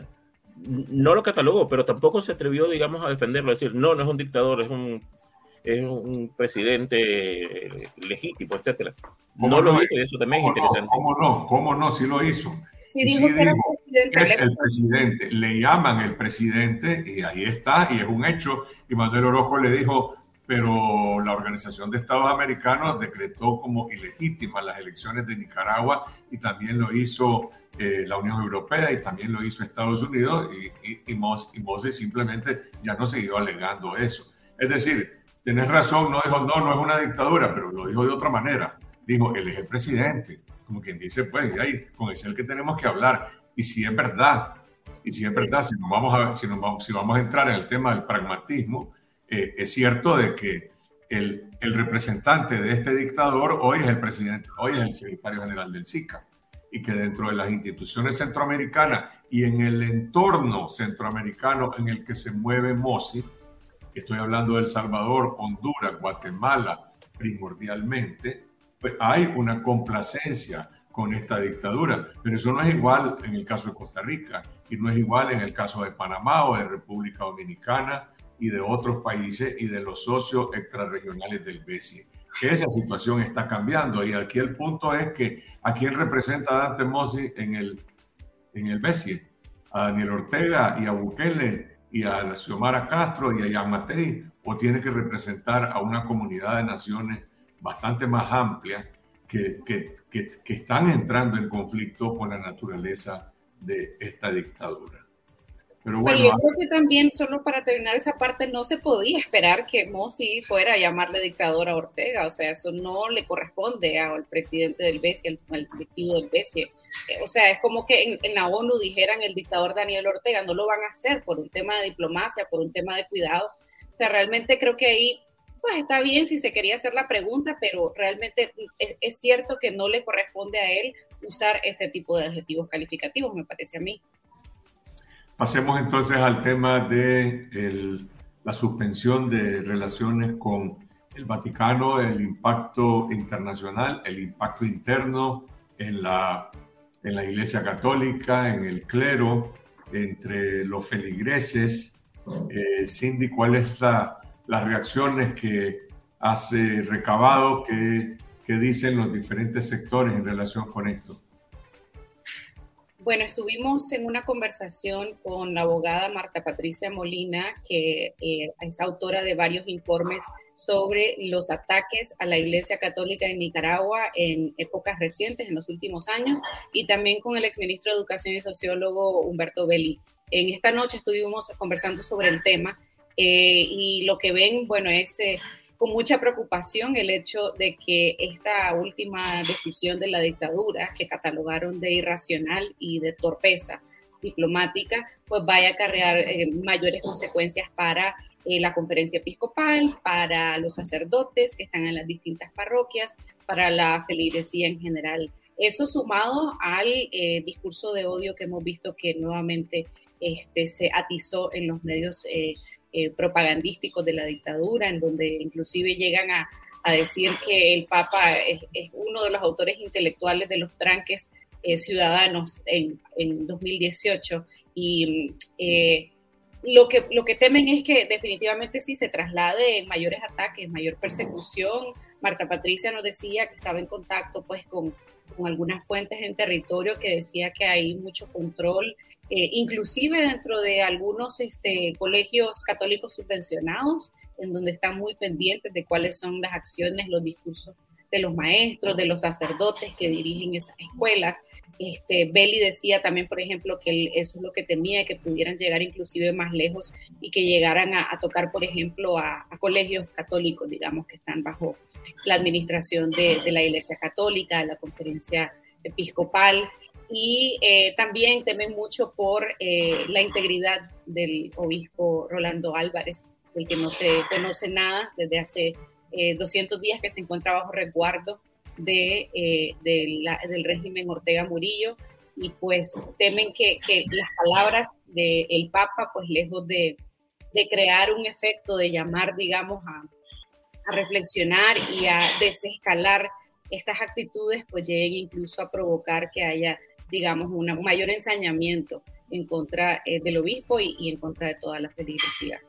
no lo catalogó, pero tampoco se atrevió, digamos, a defenderlo, a decir, no, no es un dictador, es un, es un presidente legítimo, etcétera. No lo dijo y eso también es interesante. ¿Cómo no? ¿Cómo no? Sí lo hizo. Sí, dijo, que es el presidente, le llaman el presidente y ahí está, y es un hecho. Y Manuel Orojo le dijo, pero la Organización de Estados Americanos decretó como ilegítimas las elecciones de Nicaragua y también lo hizo eh, la Unión Europea y también lo hizo Estados Unidos y, y, y, simplemente ya no siguió alegando eso. Es decir, tenés razón, no dijo, no, no es una dictadura, pero lo dijo de otra manera. Dijo, él es el presidente, como quien dice, pues, ahí, con ese es el que tenemos que hablar. Y si es verdad, y si es verdad, si, nos vamos a, si, nos vamos, si vamos a entrar en el tema del pragmatismo, eh, es cierto de que el, el, representante de este dictador hoy es el presidente, hoy es el secretario general del SICA y que dentro de las instituciones centroamericanas y en el entorno centroamericano en el que se mueve MOSI, estoy hablando de El Salvador, Honduras, Guatemala primordialmente, pues hay una complacencia con esta dictadura, pero eso no es igual en el caso de Costa Rica y no es igual en el caso de Panamá o de República Dominicana y de otros países y de los socios extrarregionales del BESI. Esa situación está cambiando y aquí el punto es que a quién representa Dante Mossi en el, en el BESI, a Daniel Ortega y a Bukele y a Xiomara Castro y a Yamatei, o tiene que representar a una comunidad de naciones bastante más amplia que, que, que, que están entrando en conflicto con la naturaleza de esta dictadura. Pero, yo creo que también, solo para terminar esa parte, no se podía esperar que Mossi fuera a llamarle dictador a Ortega. O sea, eso no le corresponde al presidente del BESI, al, directivo del BESI. Eh, o sea, es como que en, la ONU dijeran el dictador Daniel Ortega. No lo van a hacer por un tema de diplomacia, por un tema de cuidado. O sea, realmente creo que ahí pues está bien si se quería hacer la pregunta, pero realmente es, es, cierto que no le corresponde a él usar ese tipo de adjetivos calificativos, me parece a mí. Pasemos entonces al tema de la suspensión de relaciones con el Vaticano, el impacto internacional, el impacto interno en la, en la Iglesia Católica, en el clero, entre los feligreses. Eh, Cindy, ¿cuáles son las reacciones que has recabado, que, que dicen los diferentes sectores en relación con esto? Bueno, estuvimos en una conversación con la abogada Marta Patricia Molina, que eh, es autora de varios informes sobre los ataques a la Iglesia Católica en Nicaragua en épocas recientes, en los últimos años, y también con el exministro de Educación y sociólogo Humberto Belli. En esta noche estuvimos conversando sobre el tema eh, y lo que ven, bueno, es eh, con mucha preocupación el hecho de que esta última decisión de la dictadura, que catalogaron de irracional y de torpeza diplomática, pues vaya a acarrear eh, mayores consecuencias para eh, la conferencia episcopal, para los sacerdotes que están en las distintas parroquias, para la feligresía en general. Eso sumado al eh, discurso de odio que hemos visto que nuevamente este, se atizó en los medios eh, propagandísticos de la dictadura, en donde inclusive llegan a, decir que el Papa es, uno de los autores intelectuales de los tranques eh, ciudadanos en, 2018. Y eh, lo, que, lo que temen es que definitivamente sí se traslade mayores ataques, mayor persecución Marta Patricia nos decía que estaba en contacto pues con, con algunas fuentes en territorio que decía que hay mucho control, eh, inclusive dentro de algunos este, colegios católicos subvencionados, en donde están muy pendientes de cuáles son las acciones, los discursos de los maestros, de los sacerdotes que dirigen esas escuelas. Este, Belli decía también, por ejemplo, que eso es lo que temía, que pudieran llegar inclusive más lejos y que llegaran a, tocar, por ejemplo, a, colegios católicos, digamos, que están bajo la administración de, la Iglesia Católica, de la conferencia episcopal. Y eh, también temen mucho por eh, la integridad del obispo Rolando Álvarez, del que no se conoce nada desde hace 200 eh, días que se encuentra bajo resguardo de, eh, del régimen Ortega Murillo y pues temen que, las palabras del Papa, pues lejos de, de, crear un efecto de llamar, digamos, a, a, reflexionar y a desescalar estas actitudes, pues lleguen incluso a provocar que haya, digamos, un mayor ensañamiento en contra eh, del obispo y, y en contra de toda la feligresía.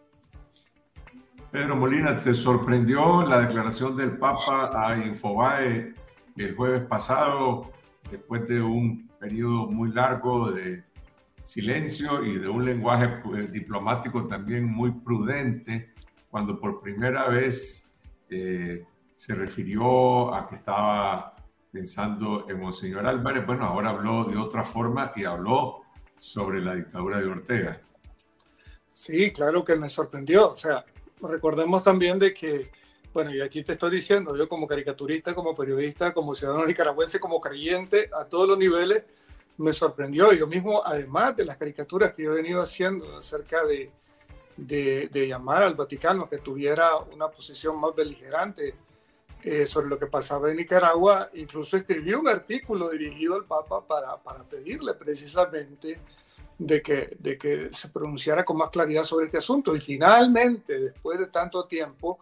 Pedro Molina, ¿te sorprendió la declaración del Papa a Infobae el jueves pasado, después de un periodo muy largo de silencio y de un lenguaje pues, diplomático también muy prudente, cuando por primera vez eh, se refirió a que estaba pensando en Monseñor Álvarez? Bueno, ahora habló de otra forma y habló sobre la dictadura de Ortega. Sí, claro que me sorprendió. O sea, recordemos también de que, bueno, y aquí te estoy diciendo, yo como caricaturista, como periodista, como ciudadano nicaragüense, como creyente, a todos los niveles, me sorprendió. Yo mismo, además de las caricaturas que yo he venido haciendo acerca de, de, llamar al Vaticano que tuviera una posición más beligerante eh, sobre lo que pasaba en Nicaragua, incluso escribí un artículo dirigido al Papa para, para pedirle precisamente de que, de que se pronunciara con más claridad sobre este asunto. Y finalmente, después de tanto tiempo,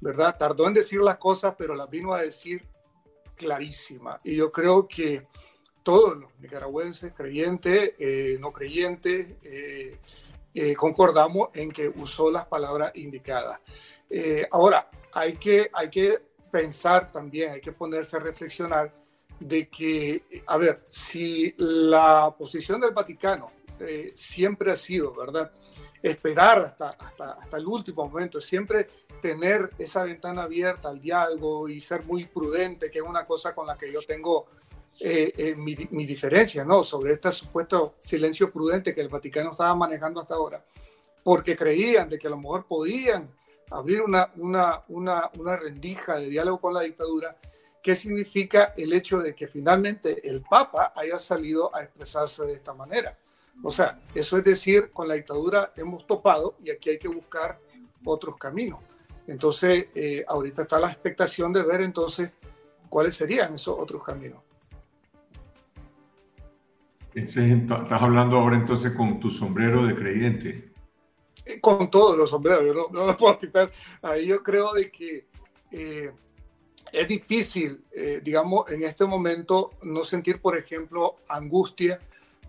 ¿verdad? Tardó en decir las cosas, pero las vino a decir clarísima. Y yo creo que todos los nicaragüenses, creyentes, eh, no creyentes, eh, eh, concordamos en que usó las palabras indicadas. ahora, hay que, hay que pensar también, hay que ponerse a reflexionar de que, a ver, si la posición del Vaticano eh, siempre ha sido, ¿verdad? Esperar hasta, hasta, hasta el último momento, siempre tener esa ventana abierta al diálogo y ser muy prudente, que es una cosa con la que yo tengo eh, eh, mi, mi, diferencia, ¿no? Sobre este supuesto silencio prudente que el Vaticano estaba manejando hasta ahora, porque creían de que a lo mejor podían abrir una, una, una, una rendija de diálogo con la dictadura. ¿Qué significa el hecho de que finalmente el Papa haya salido a expresarse de esta manera? O sea, eso es decir, con la dictadura hemos topado y aquí hay que buscar otros caminos. Entonces, eh, ahorita está la expectación de ver entonces cuáles serían esos otros caminos. Estás hablando ahora entonces con tu sombrero de creyente. Eh, con todos los sombreros, yo no, lo puedo quitar. Ahí yo creo de que eh, es difícil, digamos, en este momento no sentir, por ejemplo, angustia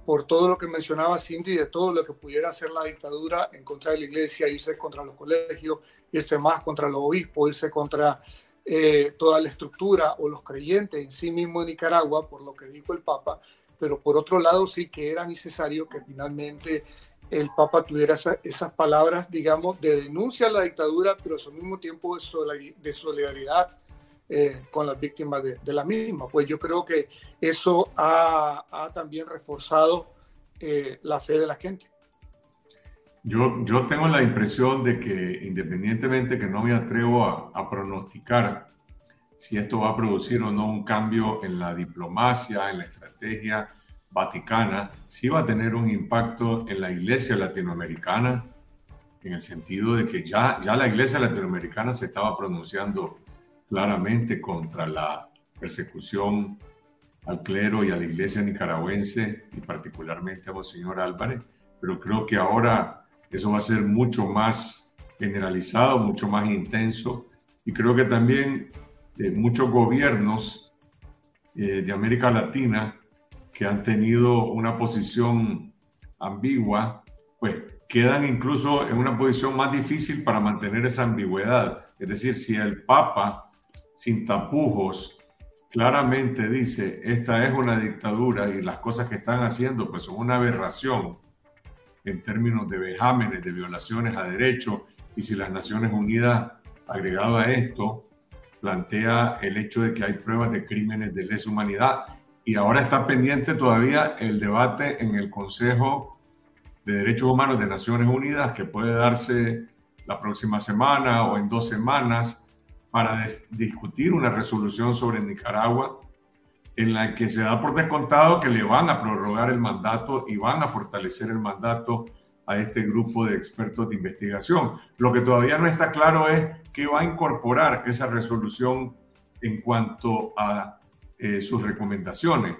por todo lo que mencionaba Cindy, de todo lo que pudiera hacer la dictadura en contra de la iglesia, irse contra los colegios, irse más contra los obispos, irse contra eh, toda la estructura o los creyentes en sí mismo en Nicaragua, por lo que dijo el Papa, pero por otro lado sí que era necesario que finalmente el Papa tuviera esas palabras, digamos, de denuncia a la dictadura, pero al mismo tiempo de solidaridad eh, con las víctimas de, la misma. Pues yo creo que eso ha, también reforzado eh, la fe de la gente. Yo, yo tengo la impresión de que independientemente que no me atrevo a, pronosticar si esto va a producir o no un cambio en la diplomacia, en la estrategia vaticana, sí va a tener un impacto en la iglesia latinoamericana, en el sentido de que ya, ya la iglesia latinoamericana se estaba pronunciando claramente contra la persecución al clero y a la iglesia nicaragüense y particularmente a Monseñor Álvarez, pero creo que ahora eso va a ser mucho más generalizado, mucho más intenso y creo que también eh, muchos gobiernos eh, de América Latina que han tenido una posición ambigua, pues quedan incluso en una posición más difícil para mantener esa ambigüedad. Es decir, si el Papa sin tapujos, claramente dice, esta es una dictadura y las cosas que están haciendo pues son una aberración en términos de vejámenes, de violaciones a derechos, y si las Naciones Unidas, agregado a esto, plantea el hecho de que hay pruebas de crímenes de lesa humanidad, y ahora está pendiente todavía el debate en el Consejo de Derechos Humanos de Naciones Unidas, que puede darse la próxima semana o en dos semanas, para discutir una resolución sobre Nicaragua en la que se da por descontado que le van a prorrogar el mandato y van a fortalecer el mandato a este grupo de expertos de investigación. Lo que todavía no está claro es qué va a incorporar esa resolución en cuanto a eh, sus recomendaciones.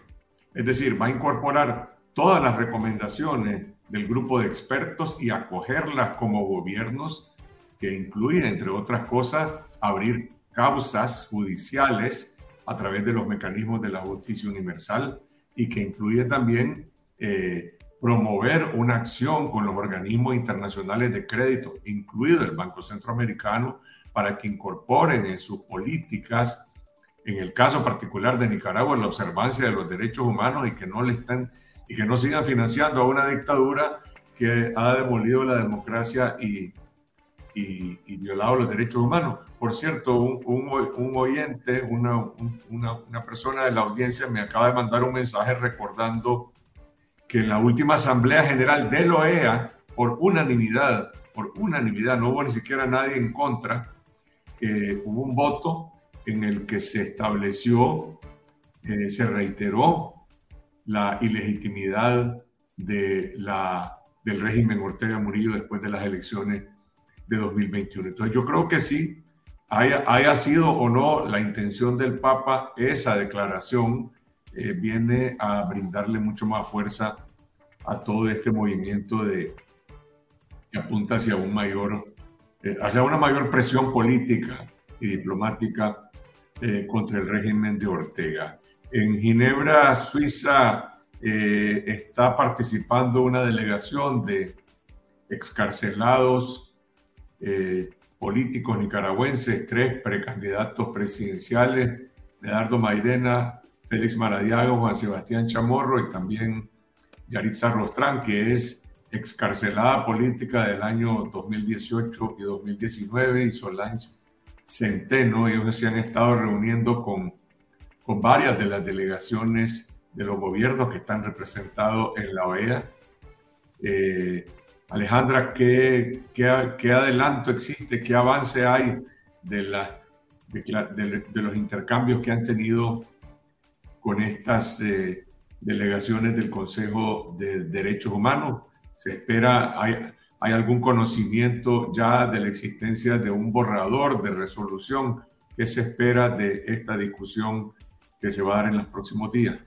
Es decir, va a incorporar todas las recomendaciones del grupo de expertos y acogerlas como gobiernos que incluyen, entre otras cosas, abrir causas judiciales a través de los mecanismos de la justicia universal y que incluye también eh, promover una acción con los organismos internacionales de crédito, incluido el Banco Centroamericano, para que incorporen en sus políticas, en el caso particular de Nicaragua, la observancia de los derechos humanos y que no le estén y que no sigan financiando a una dictadura que ha demolido la democracia y y, violado los derechos humanos. Por cierto, un, oyente, una, una, persona de la audiencia me acaba de mandar un mensaje recordando que en la última Asamblea General de la OEA, por unanimidad, por unanimidad, no hubo ni siquiera nadie en contra, eh, hubo un voto en el que se estableció, eh, se reiteró la ilegitimidad de la, del régimen Ortega Murillo después de las elecciones de 2021. Entonces yo creo que sí, haya, haya sido o no la intención del Papa, esa declaración eh, viene a brindarle mucho más fuerza a todo este movimiento de, que apunta hacia un mayor, eh, hacia una mayor presión política y diplomática eh, contra el régimen de Ortega. En Ginebra, Suiza, está participando una delegación de excarcelados eh, políticos nicaragüenses, tres precandidatos presidenciales, Leonardo Mairena, Félix Maradiago, Juan Sebastián Chamorro y también Yaritza Rostrán, que es excarcelada política del año 2018 y 2019, y Solange Centeno. Ellos se han estado reuniendo con, con varias de las delegaciones de los gobiernos que están representados en la OEA. Eh, Alejandra, ¿qué, qué, adelanto existe, qué avance hay de, los intercambios que han tenido con estas eh, delegaciones del Consejo de Derechos Humanos? ¿Se espera, hay, hay algún conocimiento ya de la existencia de un borrador de resolución? ¿Qué se espera de esta discusión que se va a dar en los próximos días?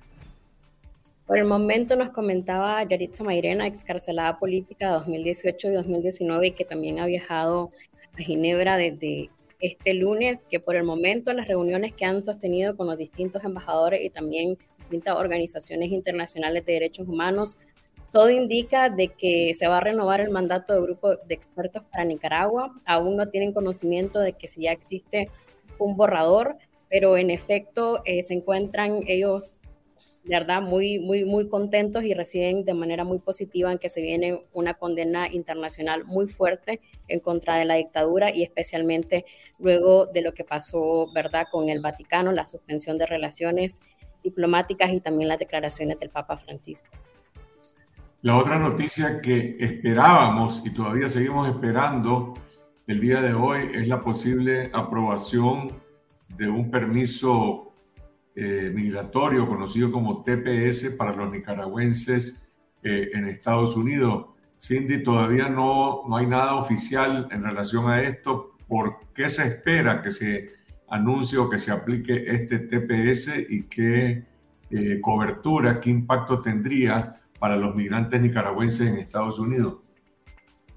Por el momento nos comentaba Yaritza Mairena, excarcelada política 2018 y 2019 y que también ha viajado a Ginebra desde este lunes, que por el momento las reuniones que han sostenido con los distintos embajadores y también distintas organizaciones internacionales de derechos humanos, todo indica de que se va a renovar el mandato del grupo de expertos para Nicaragua. Aún no tienen conocimiento de que si ya existe un borrador, pero en efecto eh, se encuentran ellos verdad muy, muy, muy contentos y reciben de manera muy positiva en que se viene una condena internacional muy fuerte en contra de la dictadura y especialmente luego de lo que pasó, ¿verdad?, con el Vaticano, la suspensión de relaciones diplomáticas y también las declaraciones del Papa Francisco. La otra noticia que esperábamos y todavía seguimos esperando el día de hoy es la posible aprobación de un permiso eh, migratorio conocido como TPS para los nicaragüenses eh, en Estados Unidos. Cindy, todavía no, no hay nada oficial en relación a esto. ¿Por qué se espera que se anuncie o que se aplique este TPS y qué eh, cobertura, qué impacto tendría para los migrantes nicaragüenses en Estados Unidos?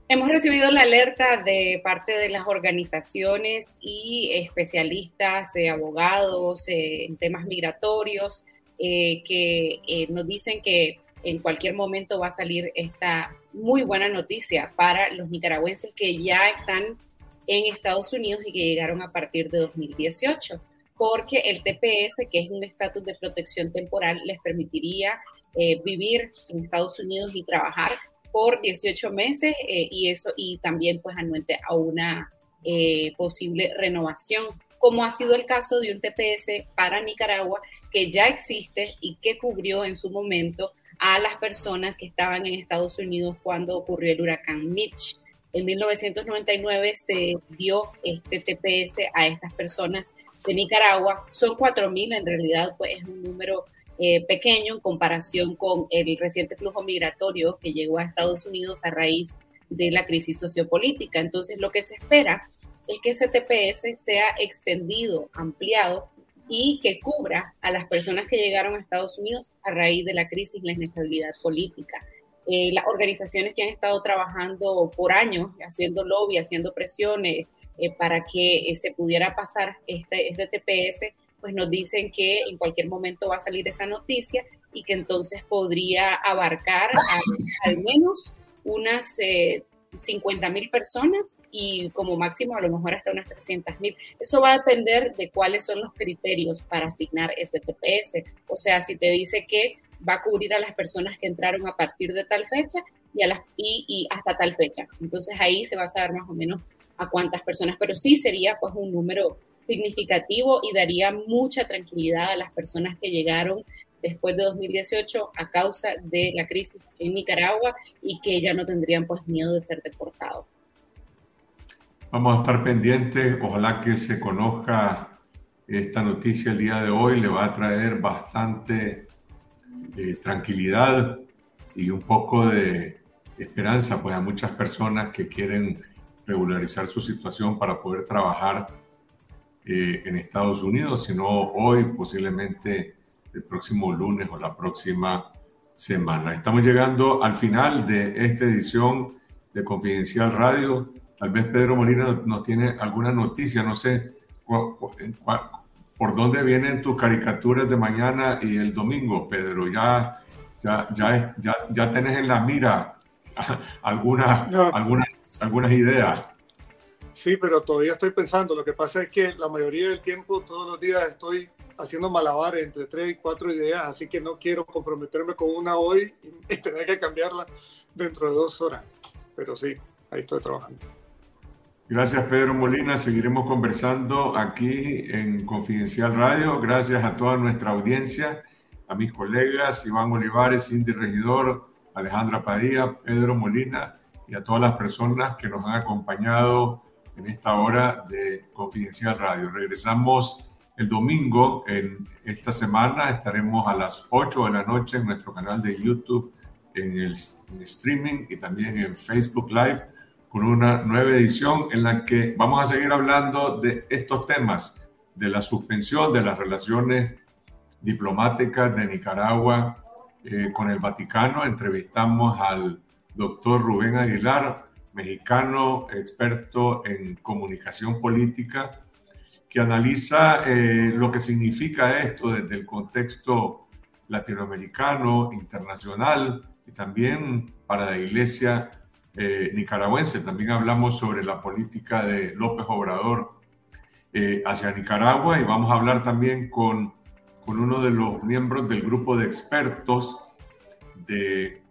Hemos recibido la alerta de parte de las organizaciones y especialistas, abogados eh, en temas migratorios, eh, que eh, nos dicen que en cualquier momento va a salir esta muy buena noticia para los nicaragüenses que ya están en Estados Unidos y que llegaron a partir de 2018. porque el TPS, que es un estatus de protección temporal, les permitiría eh, vivir en Estados Unidos y trabajar por 18 meses eh, y eso y también pues anuente a una eh, posible renovación, como ha sido el caso de un TPS para Nicaragua que ya existe y que cubrió en su momento a las personas que estaban en Estados Unidos cuando ocurrió el huracán Mitch. En 1999 se dio este TPS a estas personas de Nicaragua. Son 4.000, en realidad pues es un número eh, pequeño en comparación con el reciente flujo migratorio que llegó a Estados Unidos a raíz de la crisis sociopolítica. Entonces, lo que se espera es que ese TPS sea extendido, ampliado y que cubra a las personas que llegaron a Estados Unidos a raíz de la crisis y la inestabilidad política. Eh, las organizaciones que han estado trabajando por años, haciendo lobby, haciendo presiones eh, para que eh, se pudiera pasar este, este TPS, pues nos dicen que en cualquier momento va a salir esa noticia y que entonces podría abarcar al menos unas 50 mil personas y como máximo a lo mejor hasta unas 300 mil. Eso va a depender de cuáles son los criterios para asignar ese TPS. O sea, si te dice que va a cubrir a las personas que entraron a partir de tal fecha y, a las, y, hasta tal fecha. Entonces ahí se va a saber más o menos a cuántas personas, pero sí sería pues un número significativo y daría mucha tranquilidad a las personas que llegaron después de 2018 a causa de la crisis en Nicaragua y que ya no tendrían pues miedo de ser deportados. Vamos a estar pendientes, ojalá que se conozca esta noticia el día de hoy, le va a traer bastante eh, tranquilidad y un poco de esperanza pues a muchas personas que quieren regularizar su situación para poder trabajar eh, en Estados Unidos, sino hoy posiblemente el próximo lunes o la próxima semana. Estamos llegando al final de esta edición de Confidencial Radio. Tal vez Pedro Molina nos tiene alguna noticia, no sé por dónde vienen tus caricaturas de mañana y el domingo, Pedro. Ya, ya, ya, ya, ya tenés en la mira algunas, algunas, algunas ideas. Sí, pero todavía estoy pensando. Lo que pasa es que la mayoría del tiempo, todos los días, estoy haciendo malabares entre tres y cuatro ideas, así que no quiero comprometerme con una hoy y tener que cambiarla dentro de dos horas. Pero sí, ahí estoy trabajando. Gracias Pedro Molina, seguiremos conversando aquí en Confidencial Radio. Gracias a toda nuestra audiencia, a mis colegas Iván Olivares, Cindy Regidor, Alejandra Padilla, Pedro Molina y a todas las personas que nos han acompañado en esta hora de Confidencial Radio. Regresamos el domingo, en esta semana, estaremos a las 8 de la noche en nuestro canal de YouTube, en el streaming y también en Facebook Live, con una nueva edición en la que vamos a seguir hablando de estos temas, de la suspensión de las relaciones diplomáticas de Nicaragua eh, con el Vaticano. Entrevistamos al doctor Rubén Aguilar, mexicano, experto en comunicación política que analiza eh, lo que significa esto desde el contexto latinoamericano, internacional y también para la iglesia eh, nicaragüense. También hablamos sobre la política de López Obrador eh, hacia Nicaragua y vamos a hablar también con, con uno de los miembros del grupo de expertos de,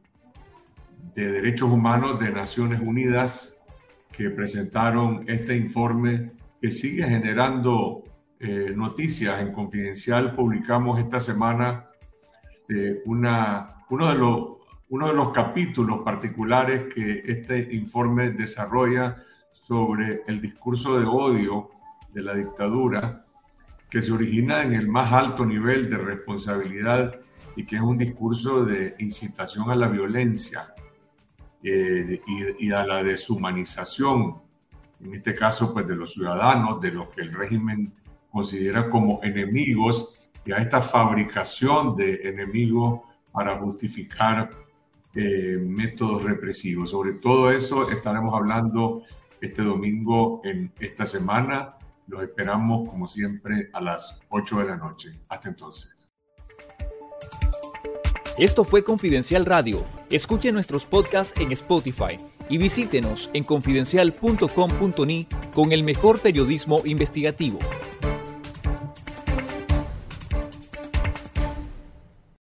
de derechos humanos de Naciones Unidas que presentaron este informe que sigue generando eh, noticias. En Confidencial publicamos esta semana eh, una, uno, de los, uno de los capítulos particulares que este informe desarrolla sobre el discurso de odio de la dictadura que se origina en el más alto nivel de responsabilidad y que es un discurso de incitación a la violencia eh, y, y, a la deshumanización en este caso pues de los ciudadanos, de los que el régimen considera como enemigos y a esta fabricación de enemigos para justificar eh, métodos represivos. Sobre todo eso estaremos hablando este domingo en esta semana. Los esperamos como siempre a las 8 de la noche. Hasta entonces. Esto fue Confidencial Radio. Escuche nuestros podcasts en Spotify y visítenos en confidencial.com.ni con el mejor periodismo investigativo.